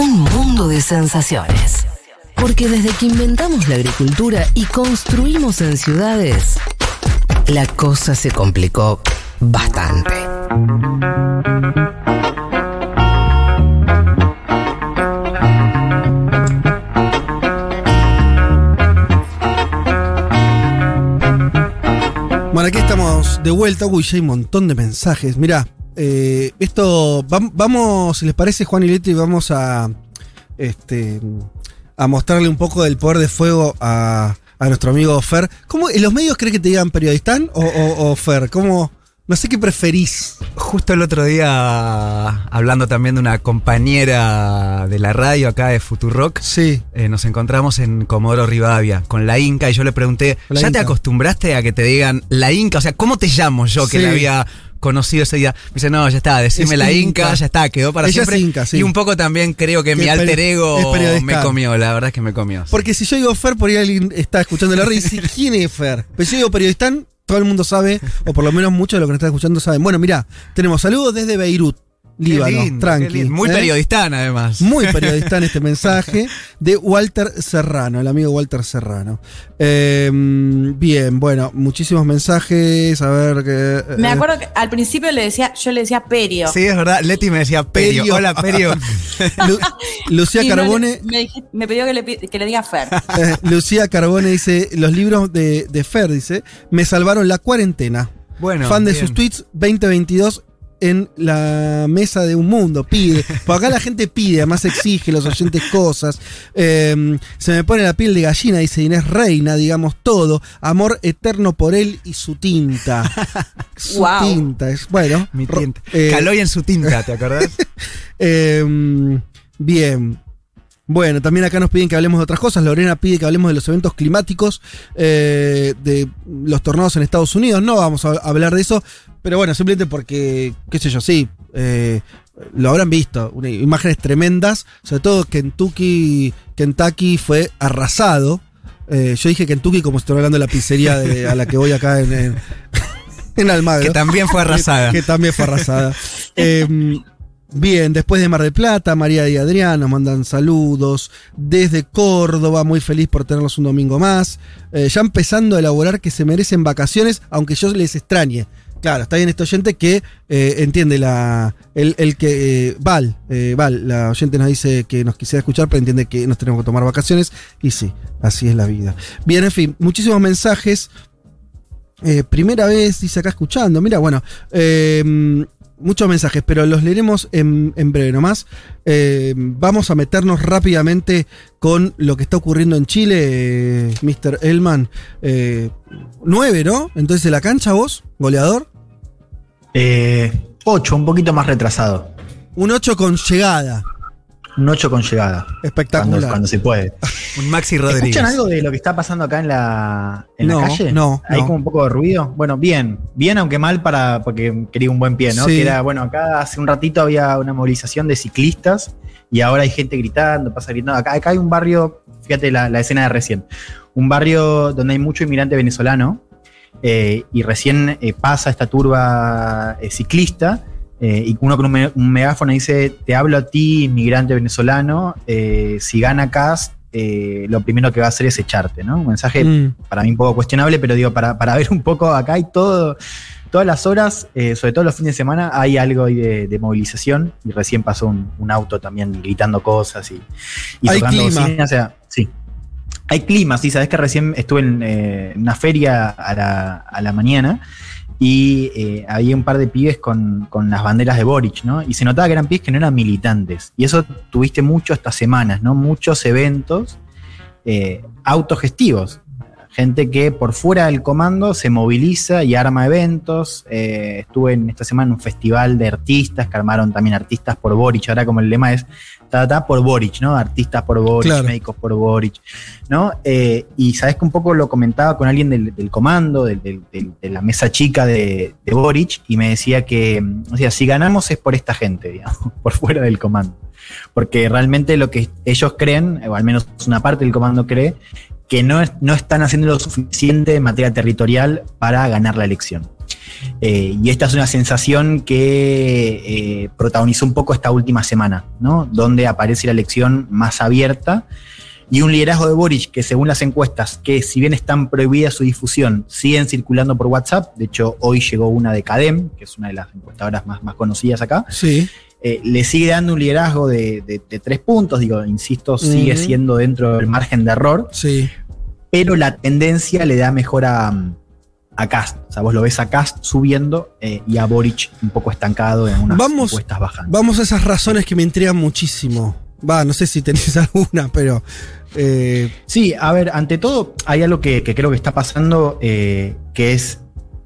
Un mundo de sensaciones. Porque desde que inventamos la agricultura y construimos en ciudades, la cosa se complicó bastante. Bueno, aquí estamos de vuelta. Uy, hay un montón de mensajes. Mirá, eh, esto. vam- Vamos, si les parece, Juan y Leti, vamos a. Este. A mostrarle un poco del poder de fuego a, a nuestro amigo Fer. ¿Cómo, ¿En los medios cree que te digan periodistán o, o- o Fer? ¿Cómo.? No sé qué preferís. Justo el otro día, hablando también de una compañera de la radio acá de Futurock, Sí. eh, nos encontramos en Comodoro Rivadavia con la Inca y yo le pregunté, La ¿ya te acostumbraste a que te digan la Inca? O sea, ¿cómo te llamo yo que Sí. la había conocido ese día? Me dice, no, ya está, decime Es la Inca. Inca, ya está, quedó para Ella es siempre. Inca, sí. Y un poco también creo que Que mi alter ego me comió, la verdad es que me comió. Porque si yo digo Fer, por ahí alguien está escuchando la radio y dice, ¿quién es Fer? Pero si yo digo periodistán, todo el mundo sabe, o por lo menos muchos de los que nos están escuchando saben. Bueno, mirá, tenemos saludos desde Beirut, Líbano, lindo, tranqui. Muy ¿eh? periodistán además. Muy periodista en este mensaje de Walter Serrano, el amigo Walter Serrano. Eh, bien, bueno, muchísimos mensajes. A ver que. Me eh, acuerdo que al principio le decía, yo le decía Perio. Sí, es verdad. Leti me decía Perio. Perio. Hola, Perio. Lu- Lucía Y no le- Carbone. me, dije- me pidió que le, pi- que le diga Fer. eh, Lucía Carbone dice: Los libros de, de Fer, dice, me salvaron la cuarentena. Bueno, Fan de bien. sus tweets 2022 en la mesa de un mundo, pide. Por acá la gente pide, además exige los oyentes cosas. Eh, se me pone la piel de gallina, dice Inés Reina, digamos todo. Amor eterno por él y su tinta. su Guau. tinta, es bueno. Mi tinta. eh, Caloy en su tinta, ¿te acordás? eh, bien. Bueno, también acá nos piden que hablemos de otras cosas. Lorena pide que hablemos de los eventos climáticos, eh, de los tornados en Estados Unidos. No vamos a hablar de eso, pero bueno, simplemente porque, qué sé yo, sí, eh, lo habrán visto. una- imágenes tremendas, sobre todo Kentucky, Kentucky fue arrasado. Eh, yo dije Kentucky como si estuviera hablando de la pizzería de- a la que voy acá en, en, en Almagro. que también fue arrasada. Que, que también fue arrasada. Eh, bien, después de Mar del Plata, María y Adrián nos mandan saludos. Desde Córdoba, muy feliz por tenerlos un domingo más. Eh, ya empezando a elaborar que se merecen vacaciones, aunque yo les extrañe. Claro, está bien este oyente que eh, entiende la. El, el que. eh, Val, Val, la oyente nos dice que nos quisiera escuchar, pero entiende que nos tenemos que tomar vacaciones. Y sí, así es la vida. Bien, en fin, muchísimos mensajes. Primera vez, dice acá escuchando. Mira, bueno, muchos mensajes, pero los leeremos en, en breve nomás. Eh, vamos a meternos rápidamente con lo que está ocurriendo en Chile, eh, Mr. Elman. Eh, nueve, ¿no? Entonces, ¿de la cancha vos, goleador? Eh, 8, un poquito más retrasado. Un 8 con llegada. Un 8 con llegada. Espectacular. Cuando, cuando se puede. Un Maxi Rodríguez. ¿Escuchan algo de lo que está pasando acá en la, en No, la calle? no, Hay no. como un poco de ruido. Bueno, bien. Bien, aunque mal para porque quería un buen pie, ¿no? Sí. Que era, bueno, acá hace un ratito había una movilización de ciclistas y ahora hay gente gritando, pasa gritando. Acá, acá hay un barrio, fíjate la, la escena de recién, un barrio donde hay mucho inmigrante venezolano eh, y recién eh, pasa esta turba eh, ciclista eh, y uno con un, me- un megáfono dice, te hablo a ti, inmigrante venezolano, eh, si gana Cast, eh, lo primero que va a hacer es echarte, ¿no? Un mensaje Mm. para mí un poco cuestionable, pero digo, para, para ver un poco acá hay todo, todas las horas, sobre todo los fines de semana, hay algo ahí de, de movilización y recién pasó un, un auto también gritando cosas y, y Hay tocando clima. bocina, o sea, sí. Hay clima, sí, sabes que recién estuve en eh, una feria a la, a la mañana y eh, había un par de pibes con, con las banderas de Boric, ¿no? Y se notaba que eran pibes que no eran militantes. Y eso tuviste mucho estas semanas, ¿no? Muchos eventos eh, autogestivos. Gente que por fuera del comando se moviliza y arma eventos. Eh, estuve en esta semana en un festival de artistas que armaron también artistas por Boric. Ahora como el lema es ta, ta, por Boric, ¿no? Artistas por Boric, Claro. médicos por Boric, ¿no? Eh, y sabes que un poco lo comentaba con alguien del, del comando, del- del- del- de la mesa chica de, de Boric, y me decía que, o sea, si ganamos es por esta gente, digamos, por fuera del comando. Porque realmente lo que ellos creen, o al menos una parte del comando cree, que no, es- no están haciendo lo suficiente en materia territorial para ganar la elección. Eh, y esta es una sensación que eh, protagonizó un poco esta última semana, ¿no? Donde aparece la elección más abierta y un liderazgo de Boric que según las encuestas, que si bien están prohibidas su difusión, siguen circulando por WhatsApp. De hecho, hoy llegó una de Cadem, que es una de las encuestadoras más, más conocidas acá. Sí. Eh, le sigue dando un liderazgo de, de- de tres puntos, digo, insisto, sigue siendo dentro del margen de error, Sí. Pero la tendencia le da mejor a, a Cast. O sea, vos lo ves a Cast subiendo eh, y a Boric un poco estancado en unas Vamos- bajando. Vamos a esas razones que me intrigan muchísimo. Va, no sé si tenés alguna, pero. eh, Sí, a ver, ante todo, hay algo que, que creo que está pasando, eh, que es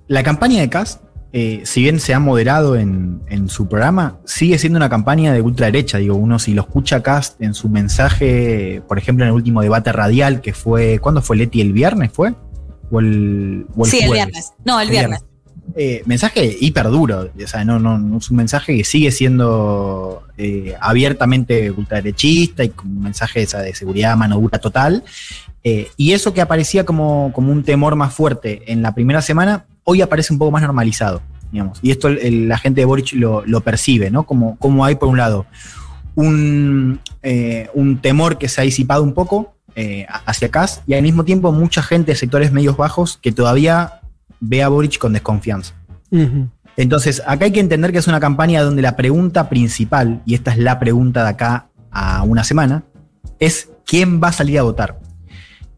la campaña de Cast, eh, si bien se ha moderado en, en su programa, sigue siendo una campaña de ultraderecha. Digo, uno si lo escucha Cast en su mensaje, por ejemplo, en el último debate radial, que fue, ¿cuándo fue Leti? ¿El viernes fue? ¿O el, o el Sí, el viernes. No, el viernes. Eh, mensaje hiper duro, o sea, no, no, no es un mensaje que sigue siendo eh, abiertamente ultraderechista y con un mensaje esa de seguridad mano dura total. Eh, y eso que aparecía como, como un temor más fuerte en la primera semana, hoy aparece un poco más normalizado, digamos. Y esto el- el- la gente de Boric lo, lo percibe, ¿no? Como, como hay, por un lado, un, eh, un temor que se ha disipado un poco eh, hacia acá y al mismo tiempo mucha gente de sectores medios bajos que todavía ve a Boric con desconfianza. Entonces, acá hay que entender que es una campaña donde la pregunta principal, y esta es la pregunta de acá a una semana, es quién va a salir a votar.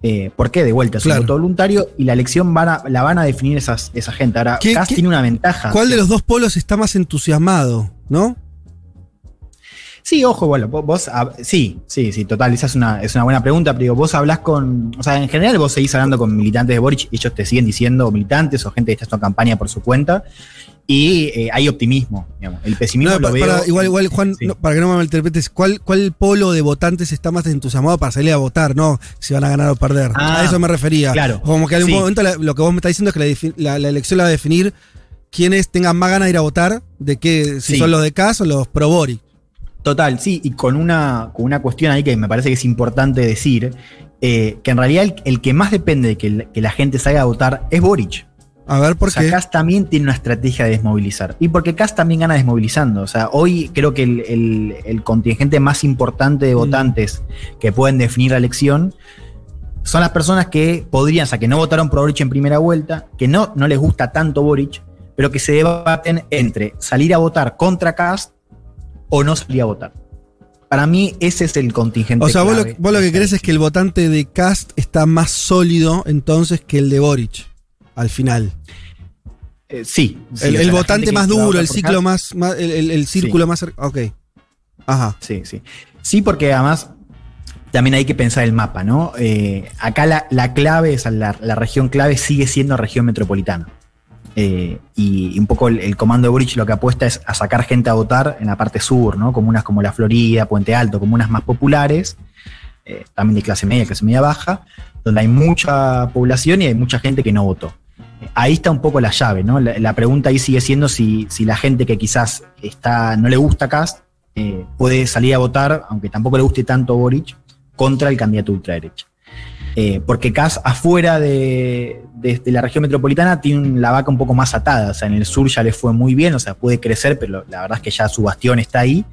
Eh, ¿Por qué? De vuelta, es Claro. un voto voluntario y la elección van a- la van a definir esas, esa gente. Ahora, ¿Qué- Kass qué- tiene una ventaja. ¿Cuál de los dos polos está más entusiasmado? ¿No? Sí, ojo, bueno, vos, sí, sí, sí, total, esa es una, es una buena pregunta, pero digo, vos hablás con, o sea, en general vos seguís hablando con militantes de Boric y ellos te siguen diciendo militantes o gente que está haciendo campaña por su cuenta y eh, hay optimismo, digamos. El pesimismo No, lo veo. para- igual, igual, Juan, Sí. no, para que no me malinterpretes, ¿cuál, ¿cuál polo de votantes está más entusiasmado para salir a votar? No, si van a ganar o perder. Ah, a eso me refería. claro. Como que en algún Sí. momento la- lo que vos me estás diciendo es que la, la- la elección la va a definir quienes tengan más ganas de ir a votar, de que si Sí. son los de CAS o los pro Boric. Total, sí, y con una, con una cuestión ahí que me parece que es importante decir, eh, que en realidad el, el que más depende de que la gente salga a votar es Boric. A ver, ¿por o sea, qué? También tiene una estrategia de desmovilizar. Y porque Kass también gana desmovilizando. O sea, hoy creo que el, el- el contingente más importante de Mm. votantes que pueden definir la elección son las personas que podrían, o sea, que no votaron por Boric en primera vuelta, que no, no les gusta tanto Boric, pero que se debaten entre salir a votar contra Cast o no salir a votar. Para mí, ese es el contingente. O sea, vos lo, vos lo que crees es que el votante de Cast está más sólido entonces que el de Boric, al final. Eh, sí. sí, el votante más duro, el ciclo más, más- el, el- el círculo más cerca. Ok. Ajá. Sí, sí. Sí, porque además también hay que pensar el mapa, ¿no? Eh, acá la, la clave, o sea, la, la región clave sigue siendo región metropolitana. Eh, y un poco el, el comando de Boric lo que apuesta es a sacar gente a votar en la parte sur, ¿no? Comunas como La Florida, Puente Alto, comunas más populares, eh, también de clase media, clase media baja, donde hay mucha población y hay mucha gente que no votó. Ahí está un poco la llave, ¿no? La, pregunta ahí sigue siendo si, si la gente que quizás está, no le gusta Cast eh, puede salir a votar, aunque tampoco le guste tanto Boric, contra el candidato ultraderecha. Eh, porque Kass afuera de, la región metropolitana tiene la vaca un poco más atada, o sea, en el sur ya le fue muy bien, o sea, puede crecer, pero la verdad es que ya su bastión está ahí.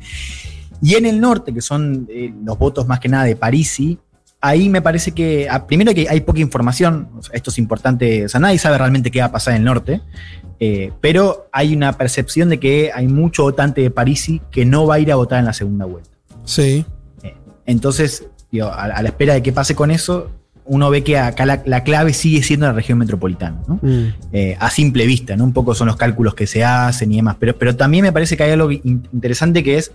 Y en el norte, que son eh, los votos más que nada de Parisi, ahí me parece que, ah, primero que hay poca información, esto es importante, o sea, nadie sabe realmente qué va a pasar en el norte, eh, pero hay una percepción de que hay mucho votante de Parisi que no va a ir a votar en la segunda vuelta. Sí. Entonces, digo, a, a la espera de que pase con eso, uno ve que acá la, la clave sigue siendo la región metropolitana, ¿no? Mm. Eh, a simple vista, ¿no? Un poco son los cálculos que se hacen y demás, pero, pero también me parece que hay algo in- interesante que es,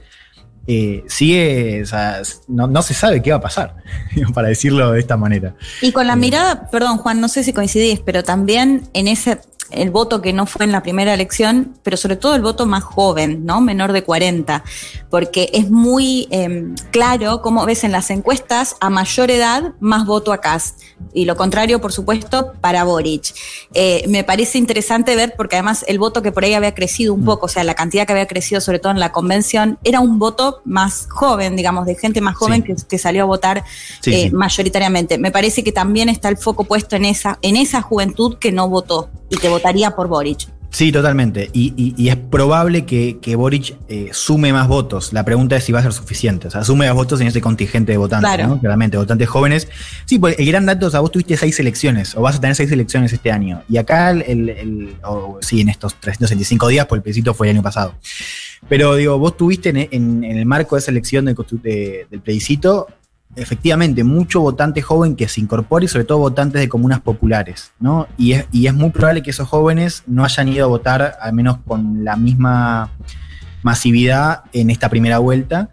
eh, sigue, o sea, no, no se sabe qué va a pasar, para decirlo de esta manera. Y con la Mm. mirada, perdón Juan, no sé si coincidís, pero también en ese, el voto que no fue en la primera elección, pero sobre todo el voto más joven, ¿no? Menor de 40, porque es muy eh, claro, como ves en las encuestas, a mayor edad, más voto a Cast. Y lo contrario, por supuesto, para Boric. Eh, me parece interesante ver, porque además el voto que por ahí había crecido Mm. un poco, o sea, la cantidad que había crecido, sobre todo en la convención, era un voto más joven, digamos, de gente más joven Sí. que, que salió a votar Sí, eh, sí. mayoritariamente. Me parece que también está el foco puesto en esa, en esa juventud que no votó y que votaría por Boric. Sí, totalmente. Y, y- y es probable que, que Boric eh, sume más votos. La pregunta es si va a ser suficiente. O sea, sume más votos en ese contingente de votantes, Claro. ¿no? Claramente, votantes jóvenes. Sí, pues el gran dato, o sea, vos tuviste seis elecciones, o vas a tener seis elecciones este año. Y acá, el, el- el- o, sí, en estos 365 días, pues el plebiscito fue el año pasado. Pero digo, vos tuviste en, en- en el marco de esa elección del, de- del plebiscito, efectivamente, mucho votante joven que se incorpora y sobre todo votantes de comunas populares, ¿no? Y es, y es muy probable que esos jóvenes no hayan ido a votar, al menos con la misma masividad en esta primera vuelta.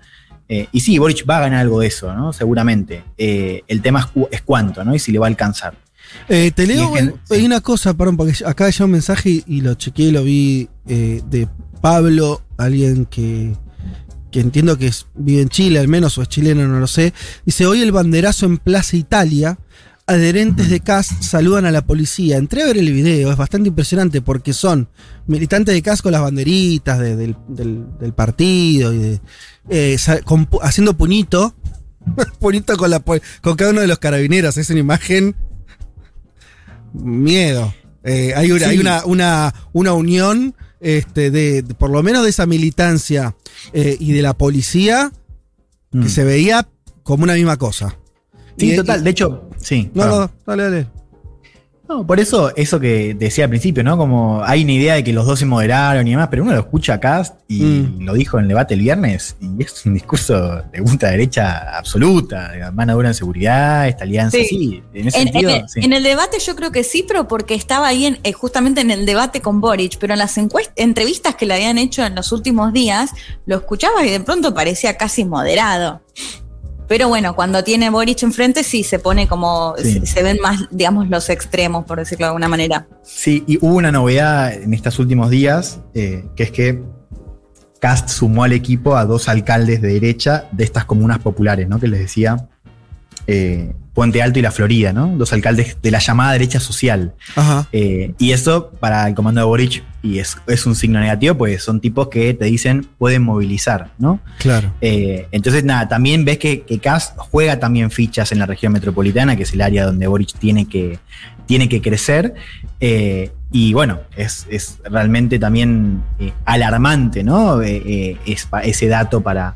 Eh, y sí, Boric va a ganar algo de eso, ¿no? Seguramente. Eh, el tema es, cu- es cuánto, ¿no? Y si le va a alcanzar. Eh, te leo, es que- hay sí. una cosa, perdón, porque acá llegó un mensaje y, y lo chequeé y lo vi eh, de Pablo, alguien que, que entiendo que es- vive en Chile al menos, o es chileno, no lo sé. Dice, hoy el banderazo en Plaza Italia, adherentes de CAS saludan a la policía. Entré a ver el video, es bastante impresionante porque son militantes de CAS con las banderitas de- del, del- del partido y de, eh, con haciendo puñito. puñito con, la, pol- con cada uno de los carabineros. Es una imagen miedo. Eh, hay una, Sí. hay una, una, una unión, este, de, de- por lo menos de esa militancia eh, y de la policía, que Mm. se veía como una misma cosa. Sí, Y- total. De hecho, sí. No, perdón. no, dale, dale. No, por eso, eso que decía al principio, ¿no? Como hay una idea de que los dos se moderaron y demás, pero uno lo escucha acá y Mm. lo dijo en el debate el viernes, y es un discurso de ultra derecha absoluta, de mano dura en seguridad, esta alianza, Sí. sí, en ese En, en sentido, el, sí. en el debate yo creo que sí, pero porque estaba ahí en, eh, justamente en el debate con Boric, pero en las entrevistas que le habían hecho en los últimos días, lo escuchabas y de pronto parecía casi moderado. Pero bueno, cuando tiene Boric enfrente sí se pone como, Sí. se, se ven más, digamos, los extremos, por decirlo de alguna manera. Sí, y hubo una novedad en estos últimos días, eh, que es que Cast sumó al equipo a dos alcaldes de derecha de estas comunas populares, ¿no? Que les decía eh, Puente Alto y La Florida, ¿no? Dos alcaldes de la llamada derecha social. Ajá. Eh, y eso para el comando de Boric, y es, es un signo negativo, pues son tipos que te dicen pueden movilizar, ¿no? Claro. Eh, entonces, nada, también ves que, que juega también fichas en la región metropolitana, que es el área donde Boric tiene que, tiene que crecer. Eh, y bueno, es, es realmente también alarmante, ¿no? Es ese dato para,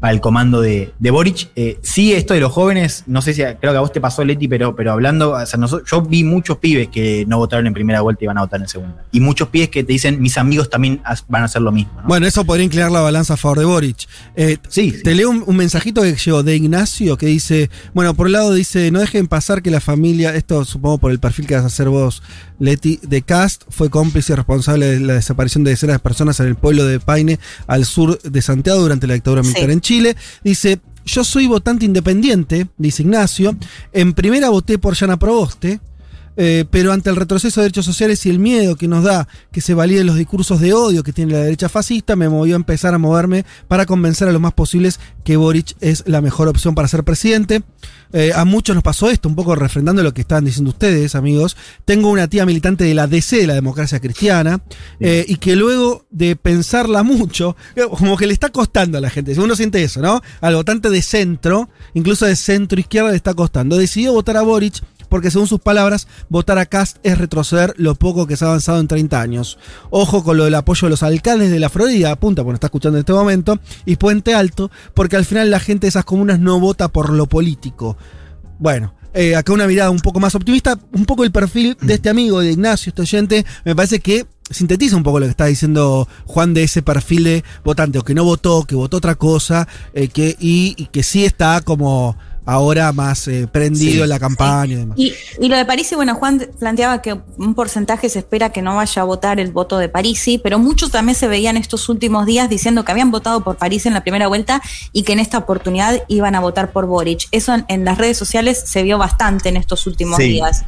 para el comando de, de Boric. Eh, sí, esto de los jóvenes, no sé si creo que a vos te pasó, Leti, pero, pero hablando, o sea, noso- yo vi muchos pibes que no votaron en primera vuelta y van a votar en segunda. Y muchos pibes que te dicen, mis amigos también van a hacer lo mismo. ¿no? Bueno, eso podría inclinar la balanza a favor de Boric. Eh, sí, sí. Te leo un, un mensajito que llegó de Ignacio que dice, bueno, por un lado dice, no dejen pasar que la familia, esto supongo por el perfil que vas a hacer vos, Leti, de Cast, fue cómplice y responsable de la desaparición de decenas de personas en el pueblo de Paine, al sur de Santiago, durante la dictadura militar Sí. en Chile. Dice, yo soy votante independiente, dice Ignacio, en primera voté por Yana Proboste, eh, pero ante el retroceso de derechos sociales y el miedo que nos da que se validen los discursos de odio que tiene la derecha fascista, me movió a empezar a moverme para convencer a los más posibles que Boric es la mejor opción para ser presidente. Eh, a muchos nos pasó esto, un poco refrendando lo que estaban diciendo ustedes, amigos. Tengo una tía militante de la DC, de la democracia cristiana, eh, y que luego de pensarla mucho, como que le está costando a la gente. Si uno siente eso, ¿no? Al votante de centro, incluso de centro izquierda, le está costando. Decidió votar a Boric porque según sus palabras, votar a Cast es retroceder lo poco que se ha avanzado en 30 años. Ojo con lo del apoyo de los alcaldes de la Florida, apunta, porque está escuchando en este momento, y Puente Alto, porque al final la gente de esas comunas no vota por lo político. Bueno, eh, acá una mirada un poco más optimista, un poco el perfil de este amigo, de Ignacio, este oyente, me parece que sintetiza un poco lo que está diciendo Juan de ese perfil de votante, o que no votó, que votó otra cosa, eh, que, y, y que sí está como ahora más eh, prendido Sí, en la campaña y demás. Y, y lo de Parisi, bueno, Juan planteaba que un porcentaje se espera que no vaya a votar el voto de Parisi, pero muchos también se veían estos últimos días diciendo que habían votado por Parisi en la primera vuelta y que en esta oportunidad iban a votar por Boric. Eso en, en las redes sociales se vio bastante en estos últimos Sí. días.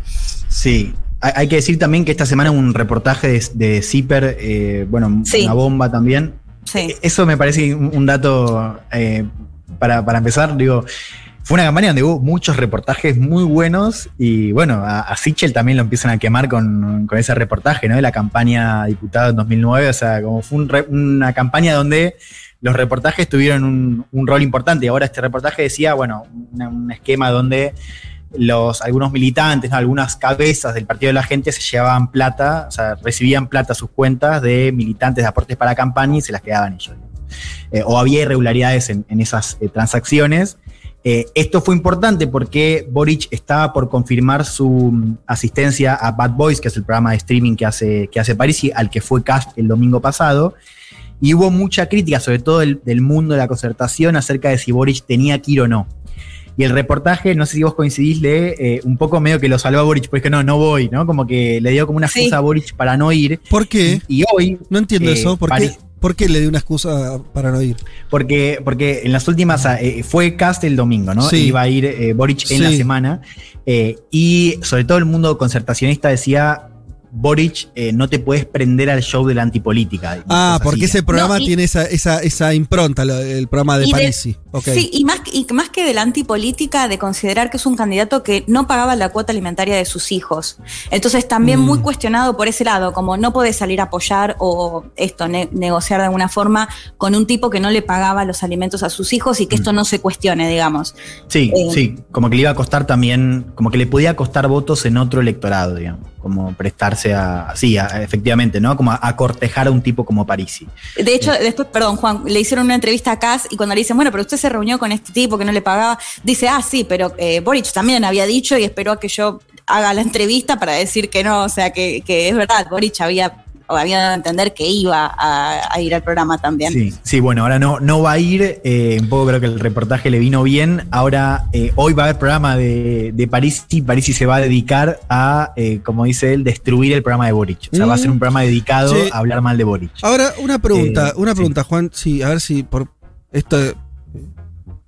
Sí. Hay que decir también que esta semana un reportaje de, de Zipper, eh, bueno, Sí. una bomba también. Sí. Eso me parece un, un dato eh, para, para empezar, digo, fue una campaña donde hubo muchos reportajes muy buenos y bueno, a, a Sichel también lo empiezan a quemar con, con ese reportaje, ¿no? De la campaña diputado en 2009, o sea, como fue una campaña donde los reportajes tuvieron un, rol importante ahora este reportaje decía, bueno, un esquema donde los, algunos militantes, ¿no? algunas cabezas del Partido de la Gente se llevaban plata, o sea, recibían plata a sus cuentas de militantes de aportes para campaña y se las quedaban ellos. Eh, o había irregularidades en, en esas eh, transacciones. Eh, esto fue importante porque Boric estaba por confirmar su mm, asistencia a Bad Boys, que es el programa de streaming que hace, que hace Parisi, al que fue cast el domingo pasado. Y hubo mucha crítica, sobre todo del, del mundo de la concertación, acerca de si Boric tenía que ir o no. Y el reportaje, no sé si vos coincidís, lee eh, un poco medio que lo salvó a Boric, porque no, no voy, ¿no? Como que le dio como una Sí. excusa a Boric para no ir. ¿Por qué? Y hoy, No entiendo Eh, eso. ¿Por qué, París- ¿Por qué le di una excusa para no ir? porque, porque en las últimas, eh, fue cast el domingo, ¿no? Sí. Iba a ir eh, Boric en la semana. eh, y sobre todo el mundo concertacionista decía, Boric, eh, no te puedes prender al show de la antipolítica. Ah, porque así. ese programa No, y- tiene esa, esa, esa impronta, lo- el programa de Parisi. Ok. Sí, y más, y más que de la antipolítica, de considerar que es un candidato que no pagaba la cuota alimentaria de sus hijos. Entonces también Mm. muy cuestionado por ese lado, como no podés salir a apoyar o esto, ne- negociar de alguna forma con un tipo que no le pagaba los alimentos a sus hijos y que esto no se cuestione, digamos. Sí, Eh, sí, como que le iba a costar también, como que le podía costar votos en otro electorado, digamos, como prestarse a, sí, a- efectivamente, ¿no? Como a, a cortejar a un tipo como Parisi. De hecho, después, perdón, Juan, le hicieron una entrevista a Cass y cuando le dicen, bueno, pero usted se reunió con este tipo que no le pagaba, dice, ah, sí, pero eh, Boric también había dicho y esperó a que yo haga la entrevista para decir que no, o sea, que, que es verdad, Boric había, había dado a entender que iba a, a ir al programa también. Sí, sí, bueno, ahora no, no va a ir, eh, un poco creo que el reportaje le vino bien, ahora eh, hoy va a haber programa de, de Parisi, Parisi se va a dedicar a, eh, como dice él, destruir el programa de Boric, o sea, va a ser un programa dedicado Sí. a hablar mal de Boric. Ahora, una pregunta, Eh, una sí. pregunta, Juan. Sí, a ver si por esto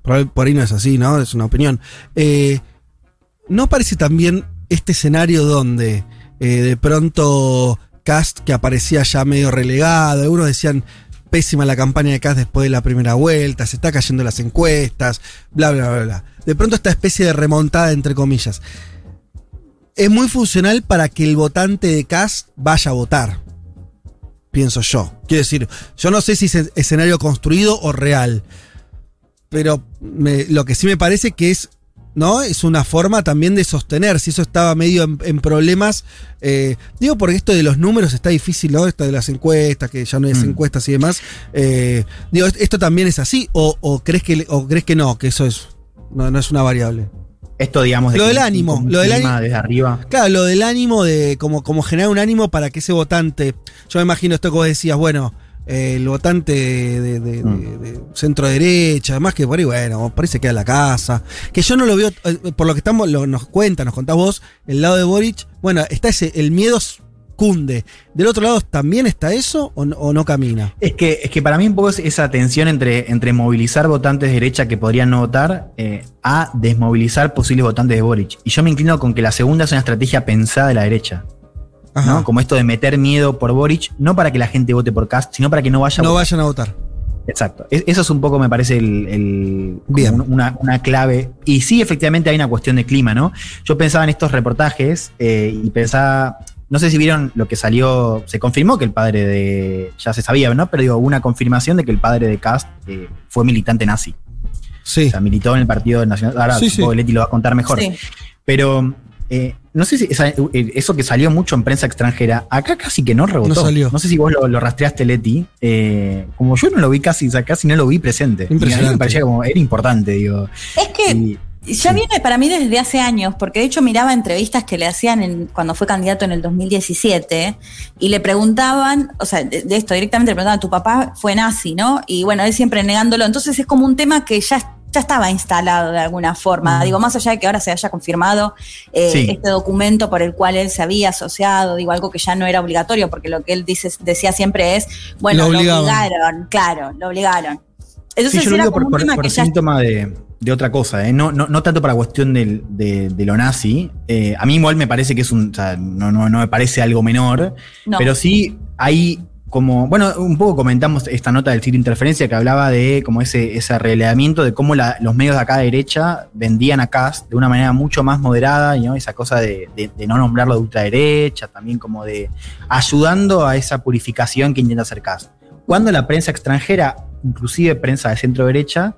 por, ahí- por ahí no es así, ¿no? Es una opinión. Eh, ¿No parece también este escenario donde eh, de pronto Cast, que aparecía ya medio relegado, algunos decían pésima la campaña de Cast después de la primera vuelta, se está cayendo las encuestas, bla, bla, bla, bla. De pronto esta especie de remontada, entre comillas, es muy funcional para que el votante de Cast vaya a votar pienso yo. Quiero decir, yo no sé si es escenario construido o real, pero lo que sí me parece que es, ¿no? Es una forma también de sostener, si eso estaba medio en, en problemas, eh, digo porque esto de los números está difícil, ¿no? Esto de las encuestas, que ya no es Mm. encuestas y demás, eh, digo, ¿esto también es así o, o crees que, o crees que no, que eso es, no, no es una variable? Esto, digamos, de Lo del ánimo, lo del ánimo. desde arriba. Claro, lo del ánimo, de como, como generar un ánimo para que ese votante, yo me imagino esto que vos decías, bueno, el votante de, de- Mm. de- de centro derecha, además que por ahí, bueno, parece que queda en la casa, que yo no lo veo, eh, por lo que estamos, lo- nos cuenta, nos contás vos, el lado de Boric, bueno, está ese, el miedo cunde, del otro lado también está eso o no, o no camina. Es que, es que para mí un poco es esa tensión entre, entre movilizar votantes de derecha que podrían no votar eh, a desmovilizar posibles votantes de Boric. Y yo me inclino con que la segunda es una estrategia pensada de la derecha. ¿No? Como esto de meter miedo por Boric, no para que la gente vote por Cast, sino para que no vaya a no vayan a votar. Exacto. Es- Eso es un poco, me parece, el, el- Bien. un- una, una clave. Y sí, efectivamente hay una cuestión de clima, ¿no? Yo pensaba en estos reportajes eh, y pensaba, no sé si vieron lo que salió, se confirmó que el padre de, ya se sabía, ¿no? Pero digo, una confirmación de que el padre de Cast eh, fue militante nazi. Sí. O sea, militó en el Partido Nacional. Ahora Sí, supongo sí. Leti lo va a contar mejor. Sí. Pero eh, no sé si esa- eh, eso que salió mucho en prensa extranjera, acá casi que no rebotó. No salió. sé si vos lo, lo rastreaste, Leti. eh, como yo no lo vi casi, casi no lo vi presente. Y a mí Impresionante. me parecía como, era importante, digo. Es que Y- Ya Sí. viene para mí desde hace años, porque de hecho miraba entrevistas que le hacían en- cuando fue candidato en el 2017 y le preguntaban, o sea, de, de esto directamente le preguntaban, tu papá fue nazi, ¿no? Y bueno, él siempre negándolo. Entonces es como un tema que ya, ya estaba instalado de alguna forma. Digo, más allá de que ahora se haya confirmado eh, Sí. este documento por el cual él se había asociado, digo, algo que ya no era obligatorio, porque lo que él dice, decía siempre es, bueno, Lo obligaron, claro, lo obligaron. Sí, Entonces yo lo digo como por, un por- tema por que ya síntoma de, de otra cosa, ¿eh? no, no, no tanto para cuestión de, de lo nazi. Eh, a mí igual me parece que es un. o sea, no, no, no me parece algo menor. no. Pero sí hay como. Bueno, un poco comentamos esta nota del sitio Interferencia que hablaba de como ese, ese de cómo los medios de acá de derecha vendían a Cast de una manera mucho más moderada, esa cosa de, de- no nombrarlo de ultraderecha, también como de ayudando a esa purificación que intenta hacer Cast. Cuando la prensa extranjera, inclusive prensa de centro derecha,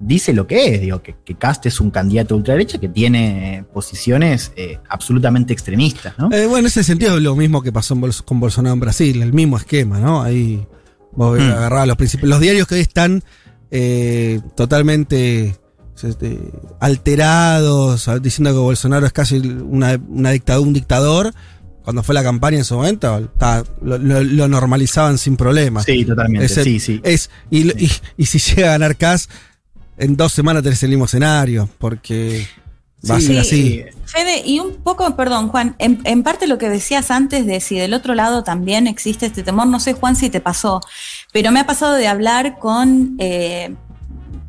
dice lo que es, digo, que, que Cast es un candidato de ultraderecha que tiene posiciones eh, absolutamente extremistas, ¿no? Eh, bueno, en ese sentido lo mismo que pasó con Bolsonaro en Brasil, el mismo esquema, ¿no? Ahí vos Hmm. agarrabas los principios. Los diarios que hoy están eh, totalmente este, alterados, diciendo que Bolsonaro es casi una, una dictadura, un dictador. Cuando fue la campaña en su momento, lo, lo- lo normalizaban sin problema. Sí, totalmente, Es sí, sí. Es, y, y- y si llega a ganar Cas, en dos semanas tenés el mismo escenario, porque va a Sí, ser así. Fede, y un poco, perdón, Juan, en, en parte lo que decías antes de si del otro lado también existe este temor, no sé, Juan, si te pasó, pero me ha pasado de hablar con eh,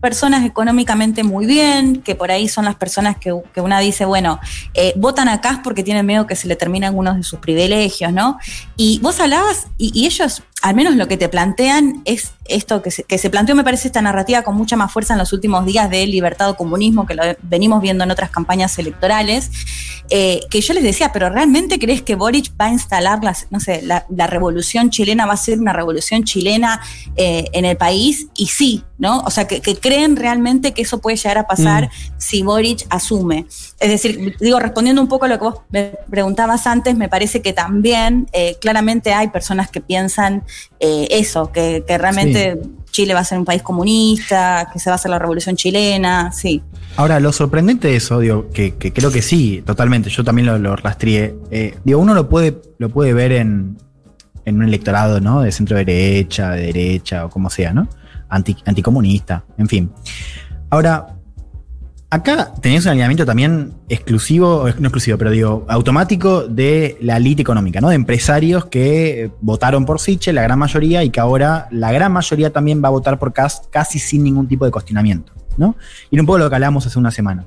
personas económicamente muy bien, que por ahí son las personas que, que una dice, bueno, eh, votan a Cas porque tienen miedo que se le terminen algunos de sus privilegios, ¿no? Y vos hablabas, y, y ellos, al menos lo que te plantean es esto que se, que se planteó, me parece, esta narrativa con mucha más fuerza en los últimos días de libertad o comunismo, que lo venimos viendo en otras campañas electorales, eh, que yo les decía, pero ¿realmente crees que Boric va a instalar, las, no sé, la, la revolución chilena, va a ser una revolución chilena eh, en el país? Y sí, ¿no? O sea, que, que creen realmente que eso puede llegar a pasar Mm. si Boric asume. Es decir, digo, respondiendo un poco a lo que vos me preguntabas antes, me parece que también eh, claramente hay personas que piensan eh, eso, que, que realmente Chile va a ser un país comunista, que se va a hacer la revolución chilena, sí. Ahora, lo sorprendente de eso, digo, que, que creo que sí, totalmente, yo también lo, lo rastreé. Eh, digo, uno lo puede, lo puede ver en, en un electorado, ¿no? De centro derecha, de derecha, o como sea, ¿no? Anti, anticomunista, en fin. Ahora, acá tenés un alineamiento también exclusivo, no exclusivo, pero digo, automático de la elite económica, ¿no? De empresarios que eh, votaron por Siche, la gran mayoría, y que ahora la gran mayoría también va a votar por Cast casi sin ningún tipo de cuestionamiento, ¿no? Y un poco lo que hace una semana.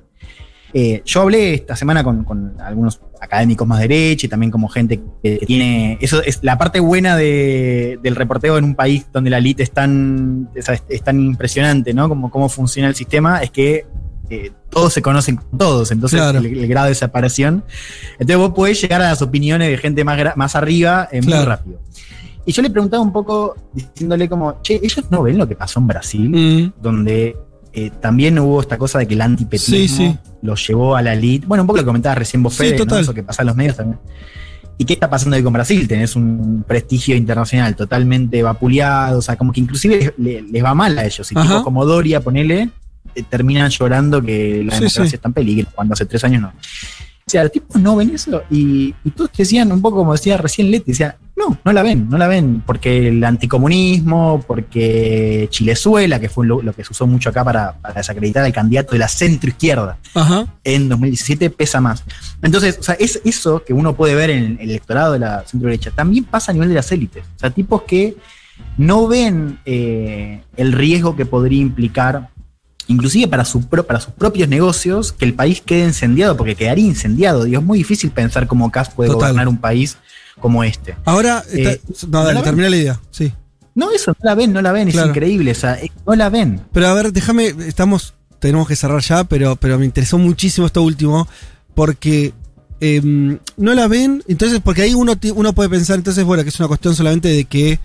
Eh, yo hablé esta semana con, algunos académicos más derecha y también como gente que, tiene. Eso es la parte buena de- del reporteo en un país donde la elite es tan, es tan impresionante, ¿no? Como cómo funciona el sistema, es que eh, todos se conocen con todos, entonces Claro. el, el grado de separación. Entonces vos podés llegar a las opiniones de gente más, más arriba eh, muy rápido. Y yo le preguntaba un poco, diciéndole como, che, ellos no ven lo que pasó en Brasil Mm. donde eh, también hubo esta cosa de que el antipetismo Sí, sí. los llevó a la elite. Bueno, un poco lo comentaba recién vos, Sí, Fede, ¿no? Eso que pasa en los medios también. ¿Y qué está pasando hoy con Brasil? Tenés un prestigio internacional totalmente vapuleado, o sea, como que inclusive les, les va mal a ellos. Y Ajá. tipos como Doria, ponele, terminan llorando que la Sí, democracia sí. está en peligro, cuando hace tres años no. O sea, los tipos no ven eso y, y todos te decían, un poco como decía recién Leti, decía, no, no la ven, no la ven, porque el anticomunismo, porque Chilezuela, que fue lo, lo que se usó mucho acá para, para desacreditar al candidato de la centroizquierda Ajá. en 2017, pesa más. Entonces, o sea, es eso que uno puede ver en el electorado de la centro derecha, también pasa a nivel de las élites. O sea, tipos que no ven eh, el riesgo que podría implicar inclusive para, su pro- para sus propios negocios, que el país quede incendiado, porque quedaría incendiado. Digo, es muy difícil pensar cómo Cas puede Total. gobernar un país como este. Ahora, está- Eh, no, ¿no dale, la termina la idea. Sí. No, eso, no la ven, no la ven, Claro. es increíble, o sea, eh, no la ven. Pero a ver, déjame, estamos, tenemos que cerrar ya, pero, pero me interesó muchísimo esto último, porque em, no la ven, entonces, porque ahí uno, uno puede pensar, entonces, bueno, que es una cuestión solamente de que,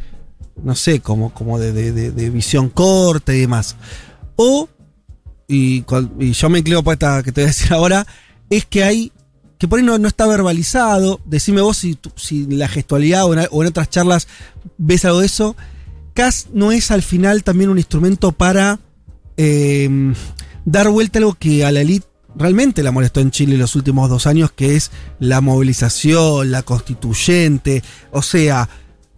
no sé, como, como de, de- de- de visión corta y demás. O, y, y yo me inclino por esta que te voy a decir ahora, es que hay, que por ahí no, no está verbalizado, decime vos si, si en la gestualidad o en, en otras charlas ves algo de eso. CAS no es al final también un instrumento para eh, dar vuelta a algo que a la elite realmente la molestó en Chile los últimos dos años, que es la movilización, la constituyente, o sea,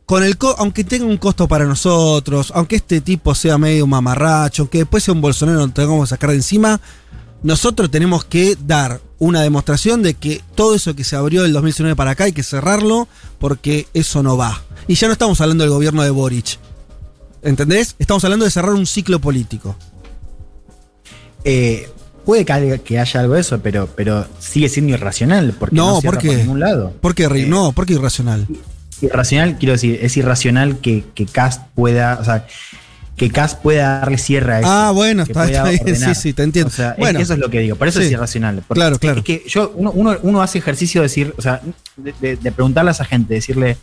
con el co- aunque tenga un costo para nosotros, aunque este tipo sea medio mamarracho, aunque después sea un Bolsonaro lo tengamos que sacar de encima, nosotros tenemos que dar una demostración de que todo eso que se abrió del 2019 para acá hay que cerrarlo porque eso no va. Y ya no estamos hablando del gobierno de Boric. ¿Entendés? Estamos hablando de cerrar un ciclo político. Eh, puede que haya, algo de eso, pero, pero sigue siendo irracional, porque No, no, cierra ¿por qué? por ningún lado. ¿Por qué, Eh, no, ¿por qué irracional? Irracional, quiero decir, es irracional que, que Cast pueda, o sea, que Cast pueda darle cierre a eso. Ah, bueno, está, está bien, sí, sí, te entiendo. O sea, es- eso es lo que digo, por eso sí. es irracional. Porque Claro, claro. Es que yo, uno, uno, uno hace ejercicio de decir, o sea, de, de- de preguntarle a esa gente, decirle,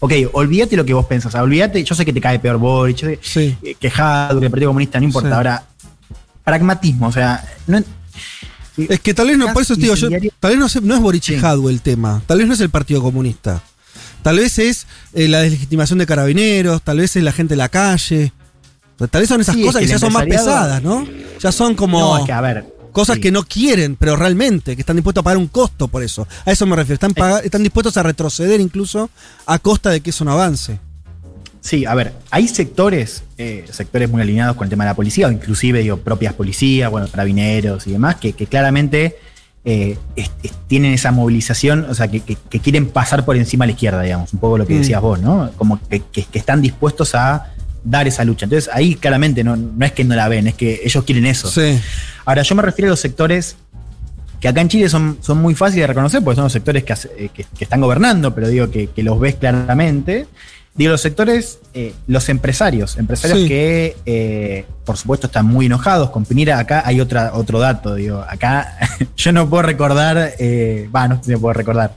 ok, olvídate lo que vos pensás, o sea, olvídate, yo sé que te cae peor Boric, yo sé sí. que- el Partido Comunista, no importa. Sí. Ahora, pragmatismo, o sea, no, Es que tal vez no, por eso digo, yo, tal vez no, no es Boric y. Jadwe el tema, tal vez no es el Partido Comunista, tal vez es eh, la deslegitimación de carabineros, tal vez es la gente de la calle, tal vez son esas Sí, es cosas que ya son más pesadas, ¿no? Ya son como no, es que a ver. cosas sí. que no quieren, pero realmente, que están dispuestos a pagar un costo por eso. A eso me refiero, están, están dispuestos a retroceder incluso a costa de que eso no avance. Sí, a ver, hay sectores, eh, sectores muy alineados con el tema de la policía, o inclusive digo, propias policías, bueno, carabineros y demás, que, que claramente eh, es- es- tienen esa movilización, o sea, que, que- que quieren pasar por encima a la izquierda, digamos, un poco lo que Mm. decías vos, ¿no? Como que, están dispuestos a dar esa lucha. Entonces, ahí claramente no, no es que no la ven, es que ellos quieren eso. Sí. Ahora, yo me refiero a los sectores que acá en Chile son, son muy fáciles de reconocer, porque son los sectores que, hace- eh, están gobernando, pero digo que los ves claramente. Digo, los sectores, eh, los empresarios, empresarios Sí. que, eh, por supuesto, están muy enojados con Pinera. Acá hay otra, otro dato, digo, acá yo no puedo recordar, eh, va, no sé si me puedo recordar.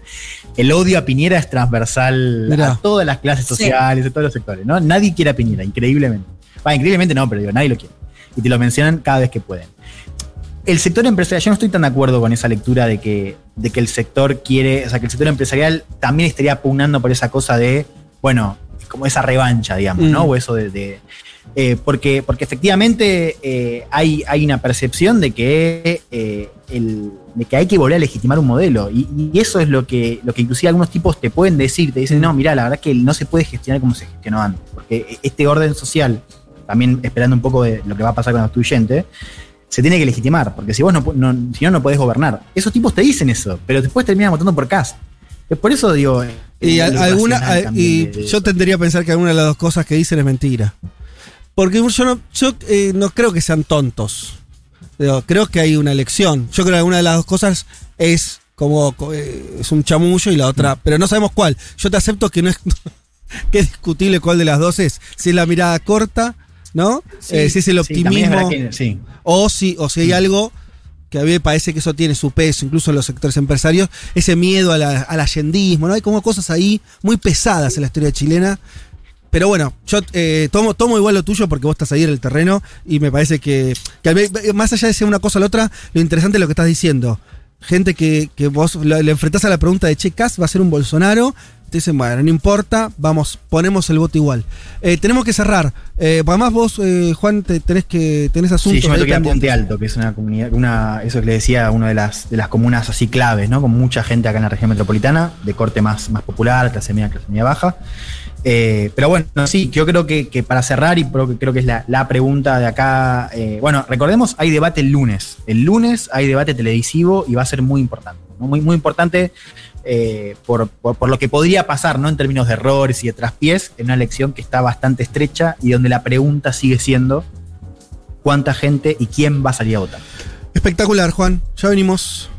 El odio a Piñera es transversal Mirá. a todas las clases Sí. sociales, de todos los sectores, ¿no? Nadie quiere a Piñera, increíblemente. Va, increíblemente no, pero digo, nadie lo quiere. Y te lo mencionan cada vez que pueden. El sector empresarial, yo no estoy tan de acuerdo con esa lectura de que, de que el sector quiere, o sea, que el sector empresarial también estaría pugnando por esa cosa de, bueno, como esa revancha, digamos, ¿no? Mm. O eso de. de- eh, porque, porque efectivamente eh, hay, hay una percepción de que, eh, el- de que hay que volver a legitimar un modelo. Y, y eso es lo que, lo que inclusive algunos tipos te pueden decir, te dicen, no, mira, la verdad es que no se puede gestionar como se gestionó antes. Porque este orden social, también esperando un poco de lo que va a pasar con el constituyente, se tiene que legitimar, porque si vos no, no- si no, no podés gobernar. Esos tipos te dicen eso, pero después terminan votando por CAS. Es por eso digo. Y, alguna, y yo tendría a pensar que alguna de las dos cosas que dicen es mentira. Porque yo no, yo, eh, no creo que sean tontos. Creo que hay una elección. Yo creo que alguna de las dos cosas es como co- eh, es un chamullo y la otra, pero no sabemos cuál. Yo te acepto que no es que es discutible cuál de las dos es. Si es la mirada corta, ¿no? Sí, Eh, si es el sí, también es optimismo. verdad que- sí. O si, o si hay algo que a mí me parece que eso tiene su peso, incluso en los sectores empresarios, ese miedo a la- al allendismo, ¿no? Hay como cosas ahí muy pesadas en la historia chilena. Pero bueno, yo eh, tomo, tomo igual lo tuyo porque vos estás ahí en el terreno y me parece que, que más allá de ser una cosa o la otra, lo interesante es lo que estás diciendo. Gente que, que vos le, le enfrentás a la pregunta de Che, ¿Cas va a ser un Bolsonaro? Te dicen, bueno, no importa, vamos, ponemos el voto igual. Eh, tenemos que cerrar. Eh, además vos, eh, Juan, te, tenés que tenés asuntos. Sí, yo me toqué a. Puente Alto, que es una comunidad, una, eso que le decía, una de las, de las comunas así claves, ¿no? Con mucha gente acá en la región metropolitana, de corte más, más popular, clase media, clase media baja. Eh, pero bueno, sí, yo creo que, para cerrar, y creo que, es la, pregunta de acá, eh, bueno, recordemos, hay debate el lunes. El lunes hay debate televisivo y va a ser muy importante. Muy, muy importante eh, por, por- por lo que podría pasar, ¿no? En términos de errores y de traspiés, en una elección que está bastante estrecha y donde la pregunta sigue siendo cuánta gente y quién va a salir a votar. Espectacular, Juan. Ya venimos.